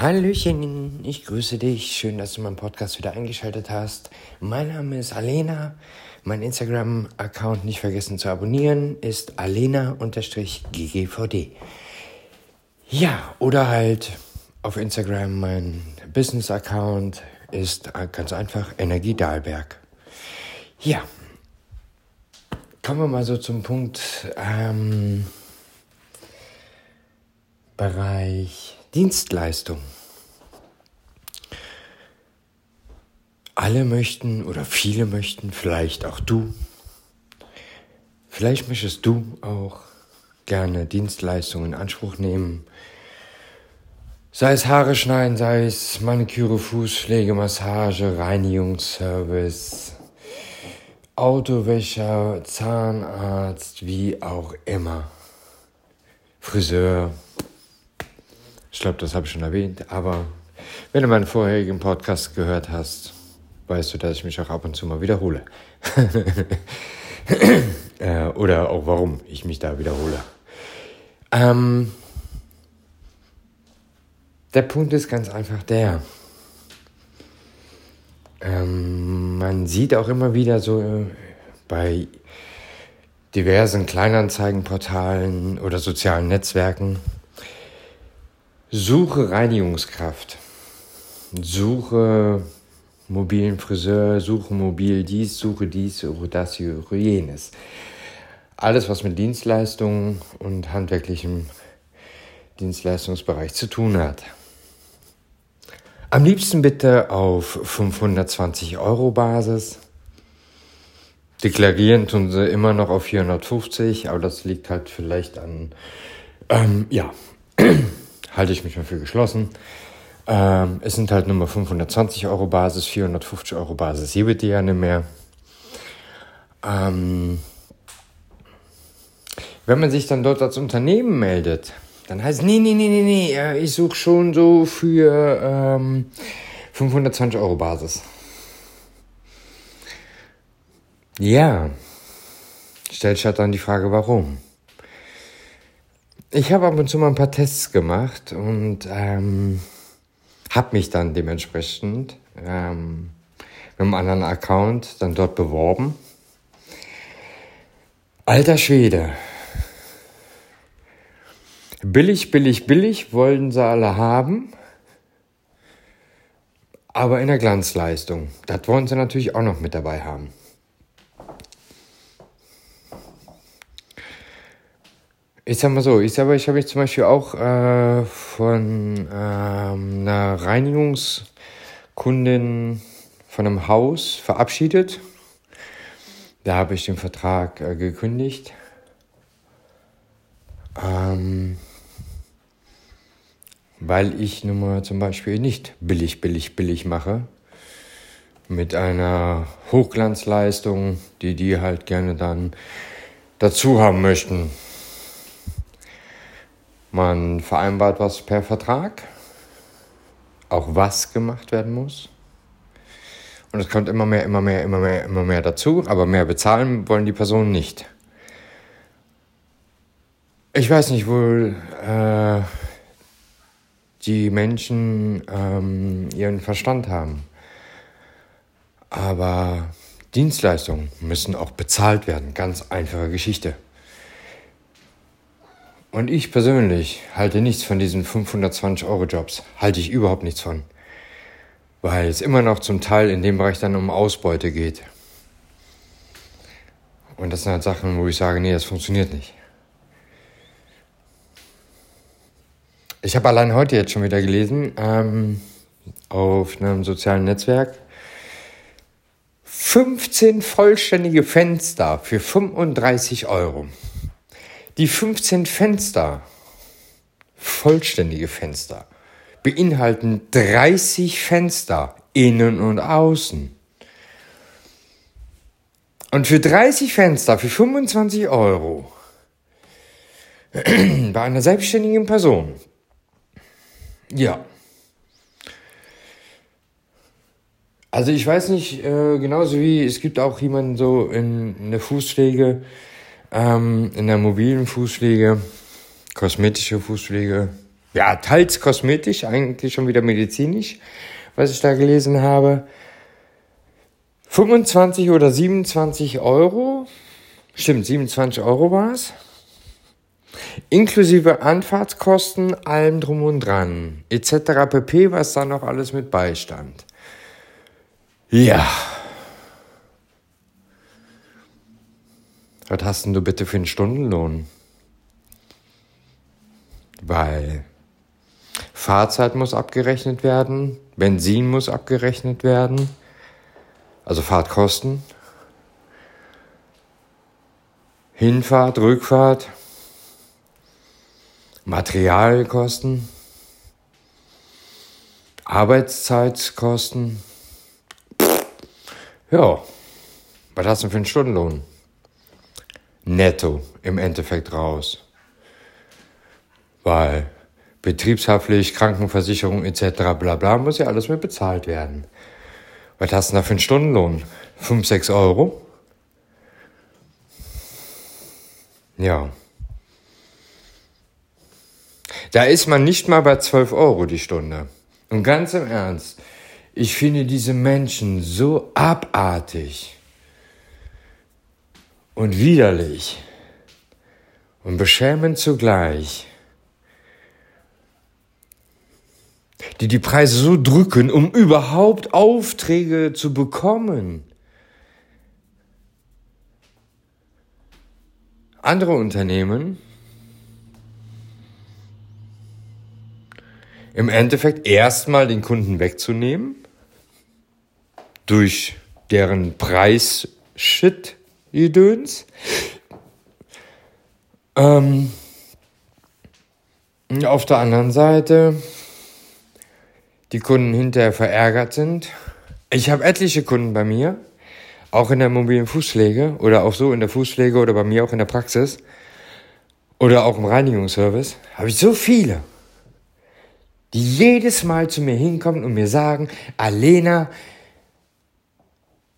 Hallöchen, ich grüße dich. Schön, dass du meinen Podcast wieder eingeschaltet hast. Mein Name ist Alena. Mein Instagram-Account nicht vergessen zu abonnieren ist alena-ggvd. Ja, oder halt auf Instagram mein Business-Account ist ganz einfach Energie Dahlberg. Ja, kommen wir mal so zum Punkt ähm, Bereich Dienstleistung. Alle möchten oder viele möchten, vielleicht auch du, vielleicht möchtest du auch gerne Dienstleistungen in Anspruch nehmen. Sei es Haare schneiden, sei es Maniküre, Fußpflege, Massage, Reinigungsservice, Autowäscher, Zahnarzt, wie auch immer. Friseur, ich glaube, das habe ich schon erwähnt, aber wenn du meinen vorherigen Podcast gehört hast, weißt du, dass ich mich auch ab und zu mal wiederhole. äh, oder auch warum ich mich da wiederhole. Ähm, der Punkt ist ganz einfach der. Ähm, man sieht auch immer wieder so äh, bei diversen Kleinanzeigenportalen oder sozialen Netzwerken, Suche Reinigungskraft. Suche mobilen Friseur, suche mobil dies, suche dies, suche das, suche jenes. Alles, was mit Dienstleistungen und handwerklichem Dienstleistungsbereich zu tun hat. Am liebsten bitte auf 520 Euro Basis. Deklarieren tun sie immer noch auf 450, aber das liegt halt vielleicht an, ähm, ja, halte ich mich mal für geschlossen. Ähm, es sind halt nur mal 520 Euro Basis, 450 Euro Basis, hier wird die ja nicht mehr. Ähm, wenn man sich dann dort als Unternehmen meldet, dann heißt es, nee, nee, nee, nee, nee, ich suche schon so für ähm, 520 Euro Basis. Ja, stellt sich halt dann die Frage, warum? Ich habe ab und zu mal ein paar Tests gemacht und ähm, habe mich dann dementsprechend ähm, mit einem anderen Account dann dort beworben. Alter Schwede. Billig, billig, billig wollen sie alle haben. Aber in der Glanzleistung. Das wollen sie natürlich auch noch mit dabei haben. Ich sag mal so, ich selber, ich habe mich zum Beispiel auch äh, von ähm, einer Reinigungskundin von einem Haus verabschiedet. Da habe ich den Vertrag äh, gekündigt. Ähm, weil ich nun mal zum Beispiel nicht billig, billig, billig mache. Mit einer Hochglanzleistung, die die halt gerne dann dazu haben möchten. Man vereinbart was per Vertrag, auch was gemacht werden muss. Und es kommt immer mehr, immer mehr, immer mehr, immer mehr dazu, aber mehr bezahlen wollen die Personen nicht. Ich weiß nicht, wohl äh, die Menschen ähm, ihren Verstand haben. Aber Dienstleistungen müssen auch bezahlt werden. Ganz einfache Geschichte. Und ich persönlich halte nichts von diesen 520-Euro-Jobs. Halte ich überhaupt nichts von. Weil es immer noch zum Teil in dem Bereich dann um Ausbeute geht. Und das sind halt Sachen, wo ich sage, nee, das funktioniert nicht. Ich habe allein heute jetzt schon wieder gelesen, ähm, auf einem sozialen Netzwerk, 15 vollständige Fenster für 35 Euro. Die 15 Fenster, vollständige Fenster, beinhalten 30 Fenster, innen und außen. Und für 30 Fenster, für 25 Euro, bei einer selbstständigen Person, ja. Also ich weiß nicht, äh, genauso wie es gibt auch jemanden so in, in der Fußpflege, ähm, in der mobilen Fußpflege, kosmetische Fußpflege, ja, teils kosmetisch, eigentlich schon wieder medizinisch, was ich da gelesen habe. 25 oder 27 Euro. Stimmt, 27 Euro war es. Inklusive Anfahrtskosten, allem drum und dran. Etc. pp, was da noch alles mit beistand. Ja. Was hast denn du bitte für einen Stundenlohn? Weil Fahrzeit muss abgerechnet werden, Benzin muss abgerechnet werden, also Fahrtkosten, Hinfahrt, Rückfahrt, Materialkosten, Arbeitszeitkosten. Ja, was hast du für einen Stundenlohn? Netto im Endeffekt raus. Weil Betriebshaftpflicht, Krankenversicherung etc. bla bla muss ja alles mit bezahlt werden. Was hast du da für einen Stundenlohn? 5, 6 Euro? Ja. Da ist man nicht mal bei 12 Euro die Stunde. Und ganz im Ernst, ich finde diese Menschen so abartig und widerlich und beschämend zugleich. die die Preise so drücken, um überhaupt Aufträge zu bekommen. Andere Unternehmen im Endeffekt erstmal den Kunden wegzunehmen durch deren Preis-Shit-Gedöns. Ähm, auf der anderen Seite die Kunden hinterher verärgert sind. Ich habe etliche Kunden bei mir, auch in der mobilen Fußpflege oder auch so in der Fußpflege oder bei mir auch in der Praxis oder auch im Reinigungsservice, habe ich so viele, die jedes Mal zu mir hinkommen und mir sagen, Alena,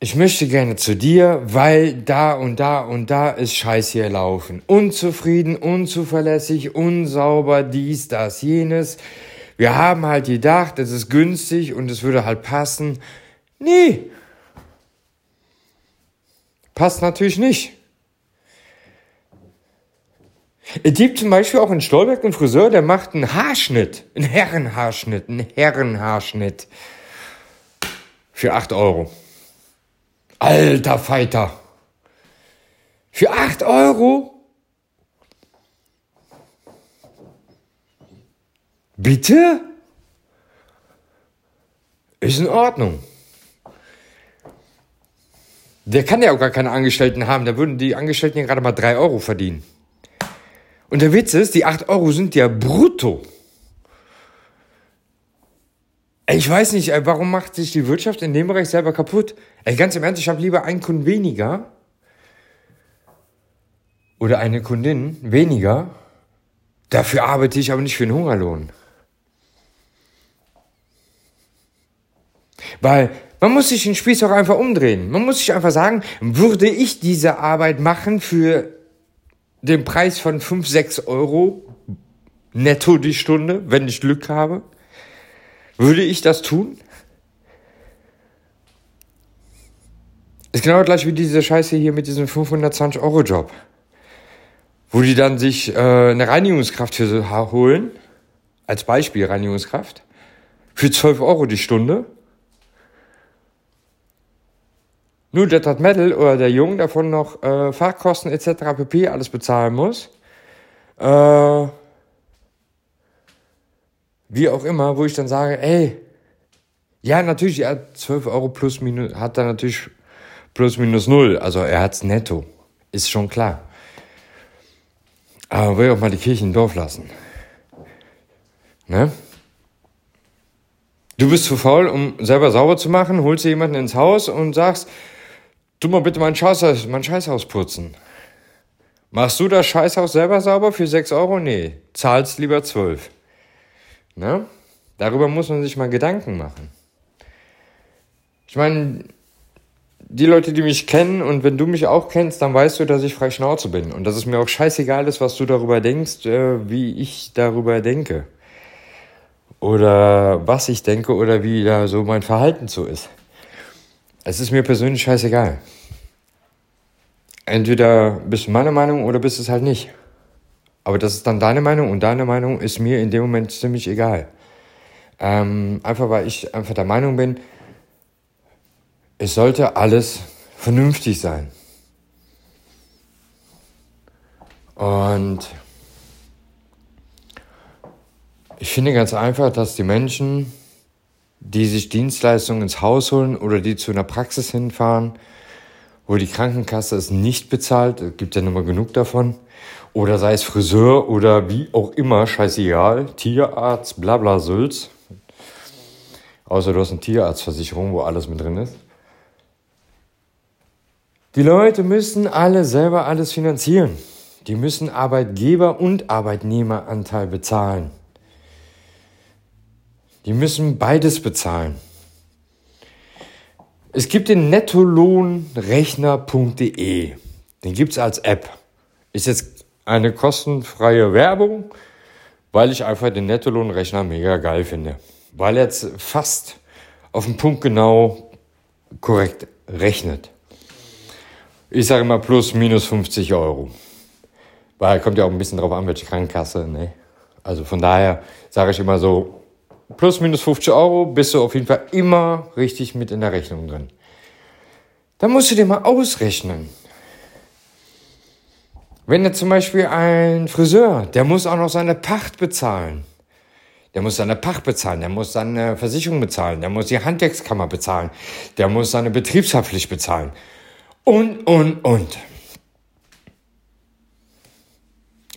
ich möchte gerne zu dir, weil da und da und da ist Scheiß hier laufen. Unzufrieden, unzuverlässig, unsauber, dies, das, jenes. Wir haben halt gedacht, es ist günstig und es würde halt passen. Nee. Passt natürlich nicht. Es gibt zum Beispiel auch in Stolberg einen Friseur, der macht einen Haarschnitt, einen Herrenhaarschnitt, einen Herrenhaarschnitt für 8 Euro. Alter Fighter. Für 8 Euro? Bitte? Ist in Ordnung. Der kann ja auch gar keine Angestellten haben. Da würden die Angestellten ja gerade mal drei Euro verdienen. Und der Witz ist, die acht Euro sind ja brutto. Ich weiß nicht, warum macht sich die Wirtschaft in dem Bereich selber kaputt? Ey, ganz im Ernst, ich habe lieber einen Kunden weniger oder eine Kundin weniger. Dafür arbeite ich aber nicht für einen Hungerlohn. Weil man muss sich den Spieß auch einfach umdrehen. Man muss sich einfach sagen, würde ich diese Arbeit machen für den Preis von 5, 6 Euro netto die Stunde, wenn ich Glück habe? Würde ich das tun? Ist genau gleich wie diese Scheiße hier mit diesem 520 Euro Job. Wo die dann sich äh, eine Reinigungskraft für holen, als Beispiel Reinigungskraft, für 12 Euro die Stunde nur dass das Mädel oder der Junge davon noch äh, Fahrkosten etc. pp. alles bezahlen muss. Äh, wie auch immer, wo ich dann sage, ey, ja, natürlich, er hat 12 Euro plus minus, hat er natürlich plus minus null. Also er hat's netto. Ist schon klar. Aber will auch mal die Kirche im Dorf lassen. Ne? Du bist zu faul, um selber sauber zu machen, holst dir jemanden ins Haus und sagst, Tu mal bitte mein Scheißhaus, mein Scheißhaus putzen. Machst du das Scheißhaus selber sauber für 6 Euro? Nee, zahlst lieber 12. Ne? Darüber muss man sich mal Gedanken machen. Ich meine, die Leute, die mich kennen und wenn du mich auch kennst, dann weißt du, dass ich frei Schnauze bin und dass es mir auch scheißegal ist, was du darüber denkst, äh, wie ich darüber denke. oder was ich denke oder wie da so mein Verhalten so ist. Es ist mir persönlich scheißegal. Entweder bist du meine Meinung oder bist es halt nicht. Aber das ist dann deine Meinung und deine Meinung ist mir in dem Moment ziemlich egal. Ähm, einfach weil ich einfach der Meinung bin, es sollte alles vernünftig sein. Und ich finde ganz einfach, dass die Menschen, die sich Dienstleistungen ins Haus holen oder die zu einer Praxis hinfahren, wo die Krankenkasse es nicht bezahlt, es gibt ja nun mal genug davon, oder sei es Friseur oder wie auch immer, scheißegal, Tierarzt, bla bla Sülz. Außer du hast eine Tierarztversicherung, wo alles mit drin ist. Die Leute müssen alle selber alles finanzieren. Die müssen Arbeitgeber- und Arbeitnehmeranteil bezahlen. Die müssen beides bezahlen. Es gibt den nettolohnrechner.de. Den gibt es als App. Ist jetzt eine kostenfreie Werbung, weil ich einfach den Nettolohnrechner mega geil finde. Weil er jetzt fast auf den Punkt genau korrekt rechnet. Ich sage mal plus minus 50 Euro. Weil kommt ja auch ein bisschen drauf an, welche Krankenkasse. Ne? Also von daher sage ich immer so, plus minus 50 Euro bist du auf jeden Fall immer richtig mit in der Rechnung drin. Dann musst du dir mal ausrechnen. Wenn jetzt zum Beispiel ein Friseur, der muss auch noch seine Pacht bezahlen. Der muss seine Pacht bezahlen, der muss seine Versicherung bezahlen, der muss die Handwerkskammer bezahlen, der muss seine Betriebshaftpflicht bezahlen. Und, und, und.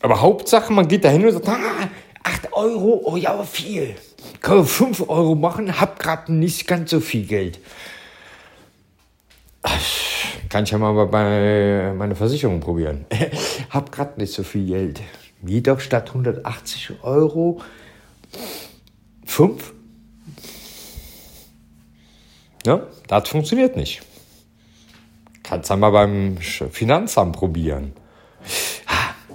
Aber Hauptsache, man geht da hin und sagt, ah, 8 Euro, oh ja, viel. Kann 5 Euro machen, hab gerade nicht ganz so viel Geld. Kann ich ja mal bei meiner Versicherung probieren. hab gerade nicht so viel Geld. Jedoch statt 180 Euro 5. Ja, das funktioniert nicht. Kannst du mal beim Finanzamt probieren.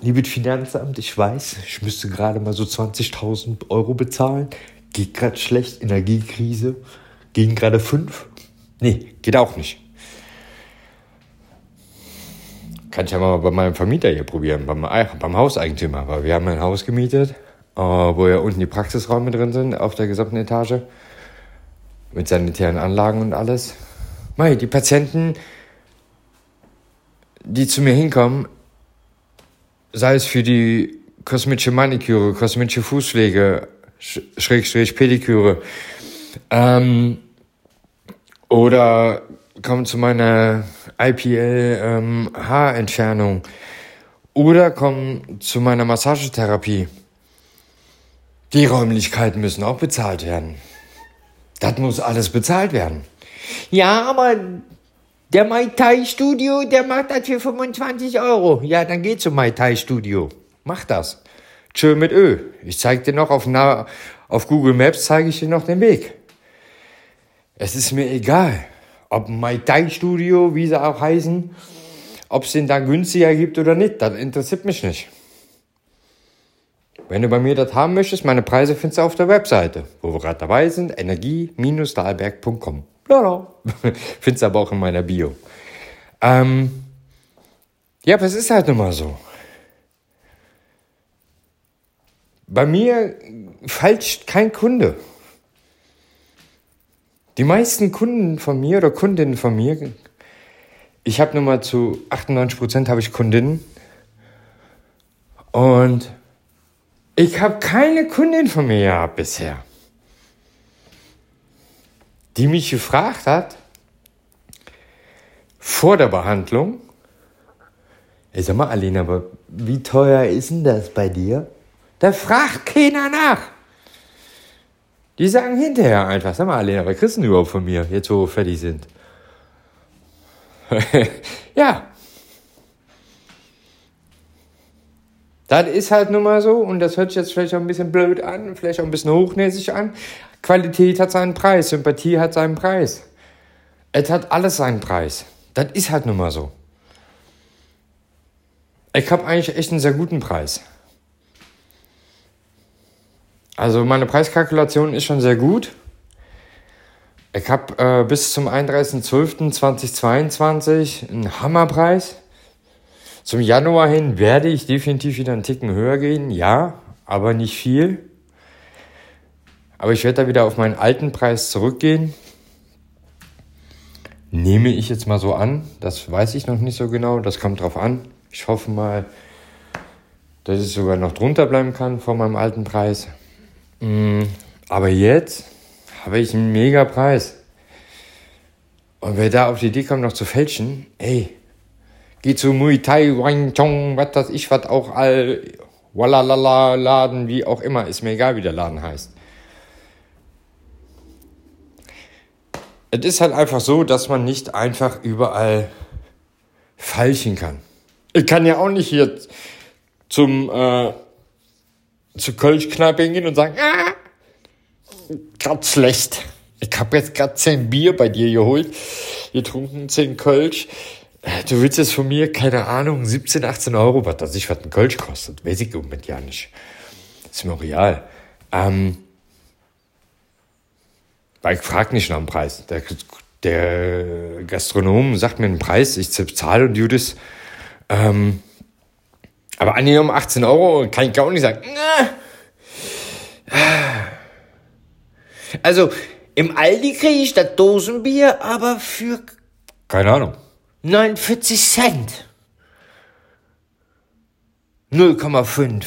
Liebes Finanzamt, ich weiß, ich müsste gerade mal so 20.000 Euro bezahlen. Geht gerade schlecht, Energiekrise. Gehen gerade fünf. Nee, geht auch nicht. Kann ich ja mal bei meinem Vermieter hier probieren, beim, beim Hauseigentümer. Weil wir haben ein Haus gemietet, äh, wo ja unten die Praxisräume drin sind, auf der gesamten Etage. Mit sanitären Anlagen und alles. Mei, die Patienten, die zu mir hinkommen, sei es für die kosmetische Maniküre, kosmetische Fußpflege, Schrägstrich Pediküre, ähm, oder kommen zu meiner IPL ähm, Haarentfernung oder kommen zu meiner Massagetherapie. Die Räumlichkeiten müssen auch bezahlt werden. Das muss alles bezahlt werden. Ja, aber der Mai Tai Studio, der macht das für 25 Euro. Ja, dann geh zum Mai Tai Studio. Mach das. Tschö mit Ö. Ich zeig dir noch auf, na, auf Google Maps zeige ich dir noch den Weg. Es ist mir egal, ob Mai Tai Studio, wie sie auch heißen, ob es den da günstiger gibt oder nicht. Das interessiert mich nicht. Wenn du bei mir das haben möchtest, meine Preise findest du auf der Webseite, wo wir gerade dabei sind, energie-dahlberg.com. Findest aber auch in meiner Bio. Ähm, ja, aber es ist halt nun mal so. Bei mir falscht kein Kunde. Die meisten Kunden von mir oder Kundinnen von mir, ich habe nun mal zu 98% habe ich Kundinnen und ich habe keine Kundin von mir gehabt bisher die mich gefragt hat, vor der Behandlung, ich sag mal, Alina, aber wie teuer ist denn das bei dir? Da fragt keiner nach. Die sagen hinterher einfach, sag mal, Alina, was kriegst du überhaupt von mir, jetzt wo wir fertig sind? ja. Das ist halt nun mal so und das hört sich jetzt vielleicht auch ein bisschen blöd an, vielleicht auch ein bisschen hochnäsig an, Qualität hat seinen Preis, Sympathie hat seinen Preis. Es hat alles seinen Preis. Das ist halt nun mal so. Ich habe eigentlich echt einen sehr guten Preis. Also meine Preiskalkulation ist schon sehr gut. Ich habe äh, bis zum 31.12.2022 einen Hammerpreis. Zum Januar hin werde ich definitiv wieder einen Ticken höher gehen, ja, aber nicht viel. Aber ich werde da wieder auf meinen alten Preis zurückgehen. Nehme ich jetzt mal so an. Das weiß ich noch nicht so genau. Das kommt drauf an. Ich hoffe mal, dass ich sogar noch drunter bleiben kann von meinem alten Preis. Mm, aber jetzt habe ich einen mega Preis. Und wer da auf die Idee kommt, noch zu fälschen, ey, geh zu Muay Thai, Wang Chong, was das ich, was auch all, Wallalala Laden, wie auch immer, ist mir egal, wie der Laden heißt. Es ist halt einfach so, dass man nicht einfach überall falschen kann. Ich kann ja auch nicht hier zum äh, zu Kölschkneipe gehen und sagen, ah, grad schlecht. Ich habe jetzt gerade zehn Bier bei dir geholt, getrunken, zehn Kölsch. Du willst jetzt von mir, keine Ahnung, 17, 18 Euro, was das ich, was ein Kölsch kostet. Weiß ich im Moment ja nicht. ist mir real. Ähm, weil ich frage nicht nach dem Preis. Der, der Gastronom sagt mir einen Preis, ich zahle und Judas. Ähm, aber angenommen 18 Euro kann ich auch nicht sagen. Also, im Aldi kriege ich das Dosenbier, aber für. Keine Ahnung. 49 Cent. 0,5.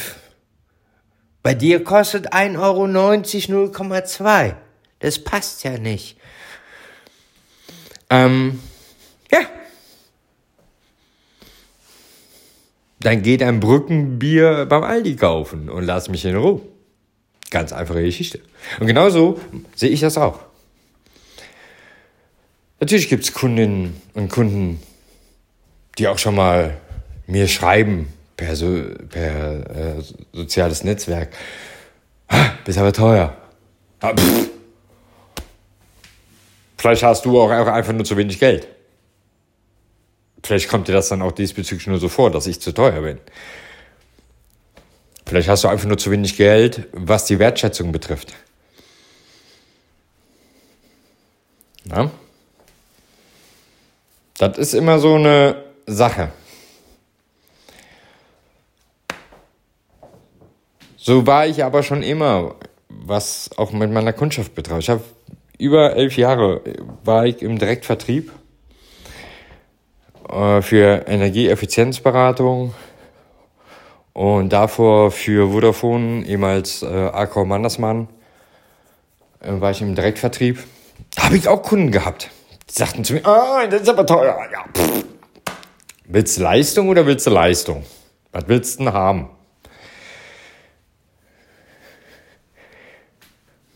Bei dir kostet 1,90 Euro 0,2. Das passt ja nicht. Ähm, ja. Dann geht ein Brückenbier beim Aldi kaufen und lass mich in Ruhe. Ganz einfache Geschichte. Und genauso sehe ich das auch. Natürlich gibt es Kundinnen und Kunden, die auch schon mal mir schreiben per, so, per äh, soziales Netzwerk. Ah, bist aber teuer. Ah, Vielleicht hast du auch einfach nur zu wenig Geld. Vielleicht kommt dir das dann auch diesbezüglich nur so vor, dass ich zu teuer bin. Vielleicht hast du einfach nur zu wenig Geld, was die Wertschätzung betrifft. Ja? Das ist immer so eine Sache. So war ich aber schon immer, was auch mit meiner Kundschaft betrifft. Ich habe über elf Jahre war ich im Direktvertrieb für Energieeffizienzberatung und davor für Vodafone, ehemals äh, Accor Mannesmann, äh, war ich im Direktvertrieb. Da habe ich auch Kunden gehabt. Die sagten zu mir, ah, das ist aber teuer. Ja. Willst du Leistung oder willst du Leistung? Was willst du denn haben?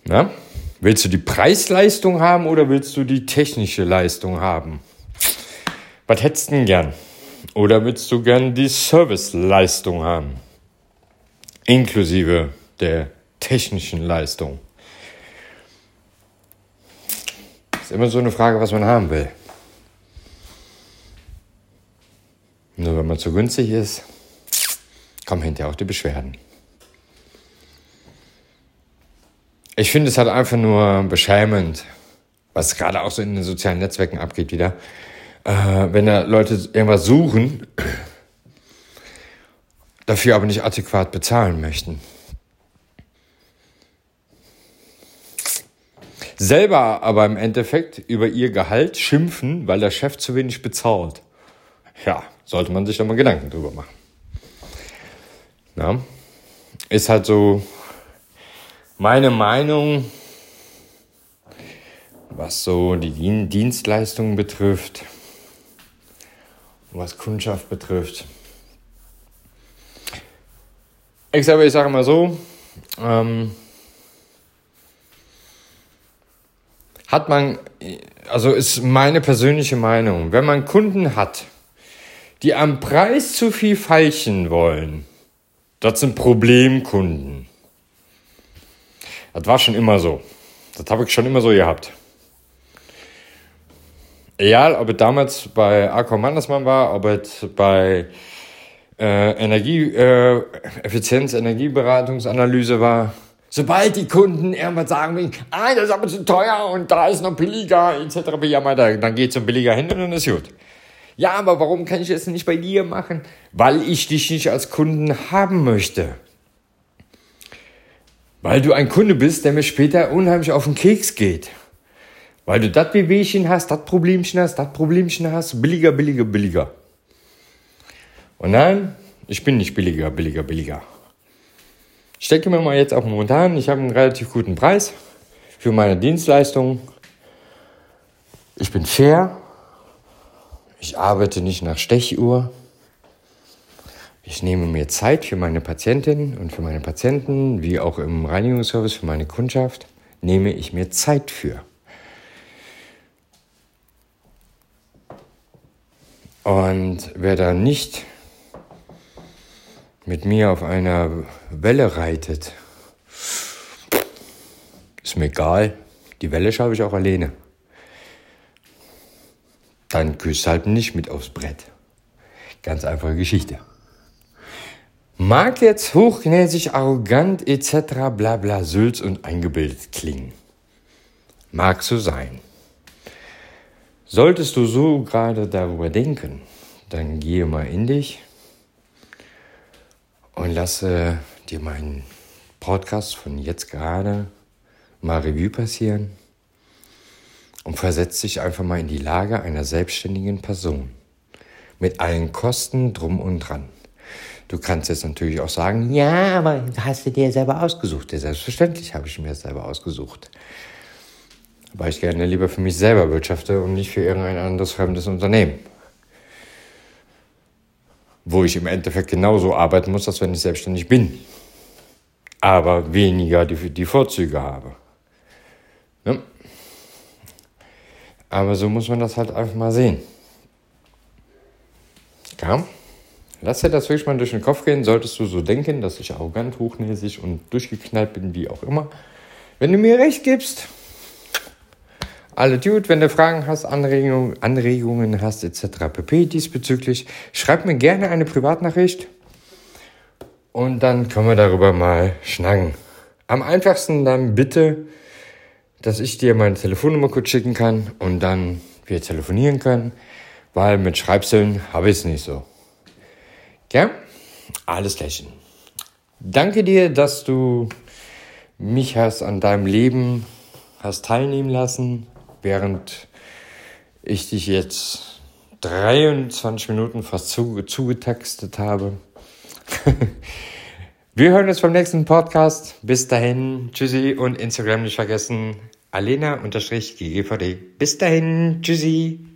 Na? Willst du die Preisleistung haben oder willst du die technische Leistung haben? Was hättest du denn gern? Oder willst du gern die Serviceleistung haben? Inklusive der technischen Leistung. Ist immer so eine Frage, was man haben will. Nur wenn man zu günstig ist, kommen hinterher auch die Beschwerden. Ich finde es halt einfach nur beschämend, was gerade auch so in den sozialen Netzwerken abgeht wieder. Äh, wenn da Leute irgendwas suchen, dafür aber nicht adäquat bezahlen möchten. Selber aber im Endeffekt über ihr Gehalt schimpfen, weil der Chef zu wenig bezahlt. Ja, sollte man sich da mal Gedanken drüber machen. Na? Ist halt so meine Meinung, was so die Dienstleistungen betrifft, was Kundschaft betrifft. Ich selber, ich sage mal so, ähm, hat man, also ist meine persönliche Meinung, wenn man Kunden hat, die am Preis zu viel feichen wollen, das sind Problemkunden. Das war schon immer so. Das habe ich schon immer so gehabt. Egal, ob es damals bei Accor Mannesmann war, ob es bei äh, Energie, äh, Effizienz, Energieberatungsanalyse war, Sobald die Kunden irgendwas sagen, ah, das ist aber zu teuer und da ist noch billiger, etc., dann geht es um billiger hin und dann ist gut. Ja, aber warum kann ich das nicht bei dir machen? Weil ich dich nicht als Kunden haben möchte. Weil du ein Kunde bist, der mir später unheimlich auf den Keks geht. Weil du das Wehwehchen hast, das Problemchen hast, das Problemchen hast, billiger, billiger, billiger. Und nein, ich bin nicht billiger, billiger, billiger. Ich denke mir mal jetzt auch momentan, ich habe einen relativ guten Preis für meine Dienstleistung. Ich bin fair. Ich arbeite nicht nach Stechuhr. Ich nehme mir Zeit für meine Patientinnen und für meine Patienten, wie auch im Reinigungsservice für meine Kundschaft, nehme ich mir Zeit für. Und wer da nicht mit mir auf einer Welle reitet, ist mir egal. Die Welle schaffe ich auch alleine. Dann küsst halt nicht mit aufs Brett. Ganz einfache Geschichte. Mag jetzt hochnäsig, arrogant etc. bla bla Sülz und eingebildet klingen. Mag so sein. Solltest du so gerade darüber denken, dann gehe mal in dich und lasse dir meinen Podcast von jetzt gerade mal Revue passieren und versetz dich einfach mal in die Lage einer selbstständigen Person mit allen Kosten drum und dran. Du kannst jetzt natürlich auch sagen, ja, aber hast du dir selber ausgesucht? Ja, selbstverständlich habe ich mir selber ausgesucht. Weil ich gerne lieber für mich selber wirtschafte und nicht für irgendein anderes fremdes Unternehmen wo ich im Endeffekt genauso arbeiten muss, als wenn ich selbstständig bin. Aber weniger die, die Vorzüge habe. Ja. Aber so muss man das halt einfach mal sehen. Ja. Lass dir das wirklich mal durch den Kopf gehen. Solltest du so denken, dass ich arrogant, hochnäsig und durchgeknallt bin, wie auch immer. Wenn du mir recht gibst, alle Dude, wenn du Fragen hast, Anregungen, Anregungen hast etc. pp. diesbezüglich, schreib mir gerne eine Privatnachricht und dann können wir darüber mal schnacken. Am einfachsten dann bitte, dass ich dir meine Telefonnummer kurz schicken kann und dann wir telefonieren können, weil mit Schreibseln habe ich es nicht so. Ja? Alles Lächeln. Danke dir, dass du mich hast an deinem Leben hast teilnehmen lassen während ich dich jetzt 23 Minuten fast zugetextet habe. Wir hören uns beim nächsten Podcast. Bis dahin, tschüssi und Instagram nicht vergessen. Alena-GGVD. Bis dahin, tschüssi.